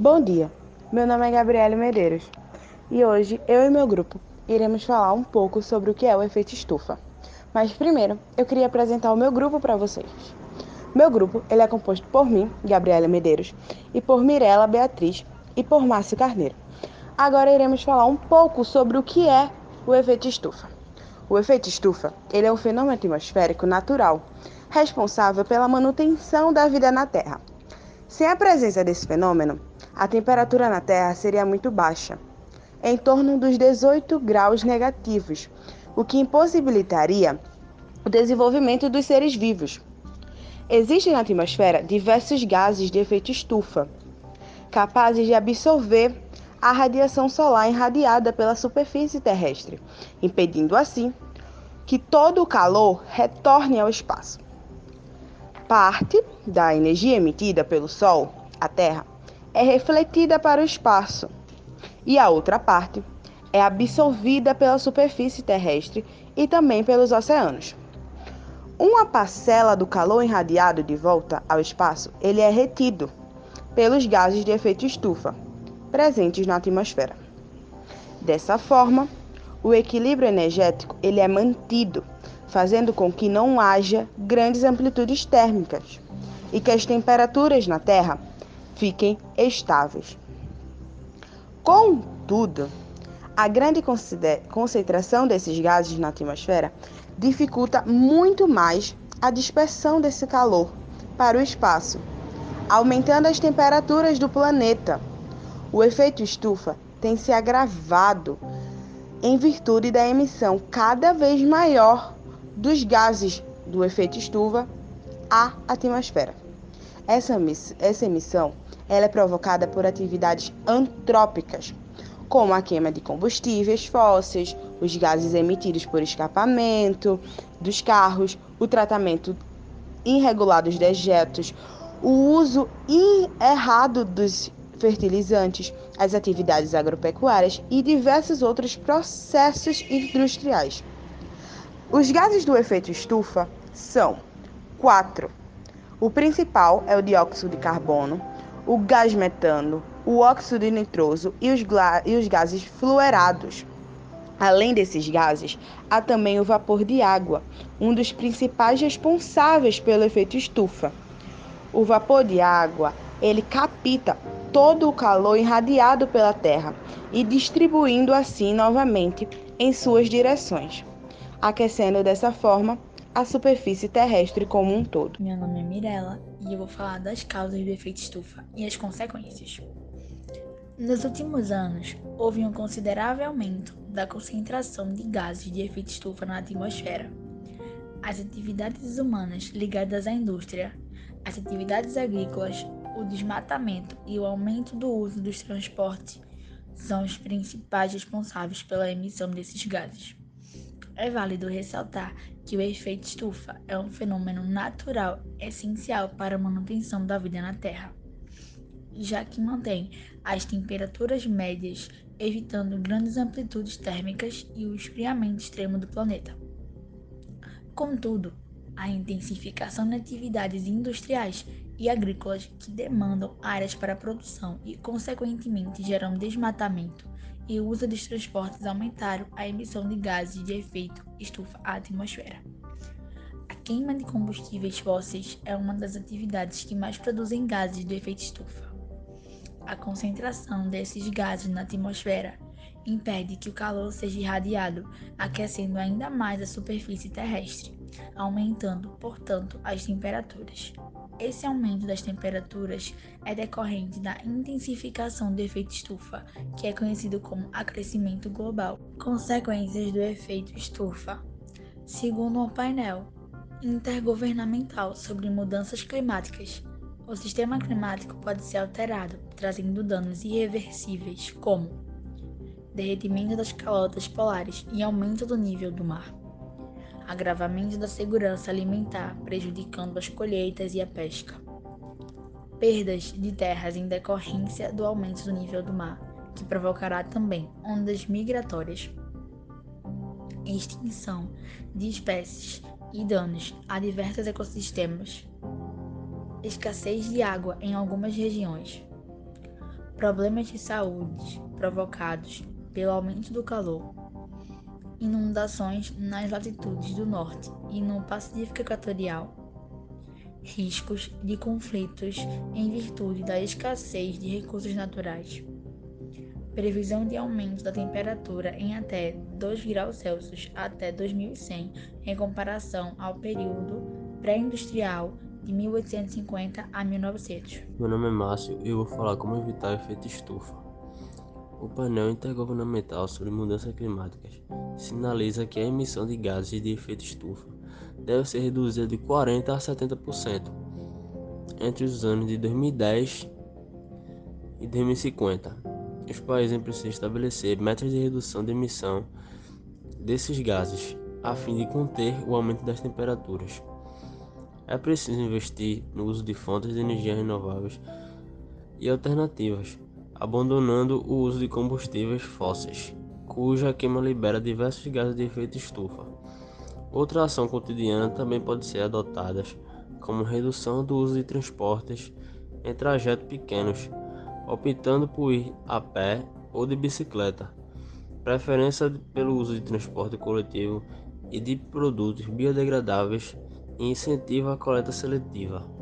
Bom dia, meu nome é Gabriele Medeiros e hoje eu e meu grupo iremos falar um pouco sobre o que é o efeito estufa. Mas primeiro eu queria apresentar o meu grupo para vocês. Meu grupo ele é composto por mim, Gabriela Medeiros, e por Mirela Beatriz e por Márcio Carneiro. Agora iremos falar um pouco sobre o que é o efeito estufa. O efeito estufa ele é um fenômeno atmosférico natural responsável pela manutenção da vida na Terra. Sem a presença desse fenômeno, a temperatura na Terra seria muito baixa, em torno dos 18 graus negativos, o que impossibilitaria o desenvolvimento dos seres vivos. Existem na atmosfera diversos gases de efeito estufa, capazes de absorver a radiação solar irradiada pela superfície terrestre, impedindo assim que todo o calor retorne ao espaço. Parte da energia emitida pelo Sol, a Terra, é refletida para o espaço, e a outra parte é absorvida pela superfície terrestre e também pelos oceanos. Uma parcela do calor irradiado de volta ao espaço, ele é retido pelos gases de efeito estufa presentes na atmosfera. Dessa forma, o equilíbrio energético ele é mantido, fazendo com que não haja grandes amplitudes térmicas e que as temperaturas na Terra fiquem estáveis. Contudo, a grande concentração desses gases na atmosfera dificulta muito mais a dispersão desse calor para o espaço, aumentando as temperaturas do planeta. O efeito estufa tem se agravado em virtude da emissão cada vez maior dos gases do efeito estufa à atmosfera. Essa, essa emissão ela é provocada por atividades antrópicas, como a queima de combustíveis fósseis, os gases emitidos por escapamento dos carros, o tratamento irregular dos dejetos, o uso errado dos fertilizantes, as atividades agropecuárias e diversos outros processos industriais. Os gases do efeito estufa são quatro. O principal é o dióxido de carbono, o gás metano, o óxido nitroso e os, e os gases fluorados. Além desses gases, há também o vapor de água, um dos principais responsáveis pelo efeito estufa. O vapor de água, ele capta todo o calor irradiado pela Terra e distribuindo assim novamente em suas direções, aquecendo dessa forma a superfície terrestre como um todo. Meu nome é Mirella e eu vou falar das causas do efeito estufa e as consequências. Nos últimos anos, houve um considerável aumento da concentração de gases de efeito estufa na atmosfera. As atividades humanas ligadas à indústria, as atividades agrícolas, o desmatamento e o aumento do uso dos transportes são os principais responsáveis pela emissão desses gases. É válido ressaltar que o efeito estufa é um fenômeno natural essencial para a manutenção da vida na Terra, já que mantém as temperaturas médias, evitando grandes amplitudes térmicas e o esfriamento extremo do planeta. Contudo, a intensificação de atividades industriais e agrícolas que demandam áreas para produção e, consequentemente, geram desmatamento e o uso dos transportes aumentaram a emissão de gases de efeito estufa à atmosfera. A queima de combustíveis fósseis é uma das atividades que mais produzem gases de efeito estufa. A concentração desses gases na atmosfera impede que o calor seja irradiado, aquecendo ainda mais a superfície terrestre, aumentando, portanto, as temperaturas. Esse aumento das temperaturas é decorrente da intensificação do efeito estufa, que é conhecido como aquecimento global. Consequências do efeito estufa. Segundo o painel intergovernamental sobre mudanças climáticas, o sistema climático pode ser alterado, trazendo danos irreversíveis, como derretimento das calotas polares e aumento do nível do mar agravamento da segurança alimentar, prejudicando as colheitas e a pesca, perdas de terras em decorrência do aumento do nível do mar, que provocará também ondas migratórias, extinção de espécies e danos a diversos ecossistemas, escassez de água em algumas regiões, problemas de saúde provocados pelo aumento do calor, inundações nas latitudes do norte e no Pacífico Equatorial, riscos de conflitos em virtude da escassez de recursos naturais, previsão de aumento da temperatura em até 2 graus Celsius até 2100 em comparação ao período pré-industrial de 1850 a 1900. Meu nome é Márcio e eu vou falar como evitar efeito estufa. O painel intergovernamental sobre mudanças climáticas sinaliza que a emissão de gases de efeito estufa deve ser reduzida de 40 a 70% entre os anos de 2010 e 2050. Os países precisam estabelecer metas de redução de emissão desses gases a fim de conter o aumento das temperaturas. É preciso investir no uso de fontes de energia renováveis e alternativas, abandonando o uso de combustíveis fósseis, cuja queima libera diversos gases de efeito estufa. Outra ação cotidiana também pode ser adotada, como redução do uso de transportes em trajetos pequenos, optando por ir a pé ou de bicicleta, preferência pelo uso de transporte coletivo e de produtos biodegradáveis e incentiva a coleta seletiva.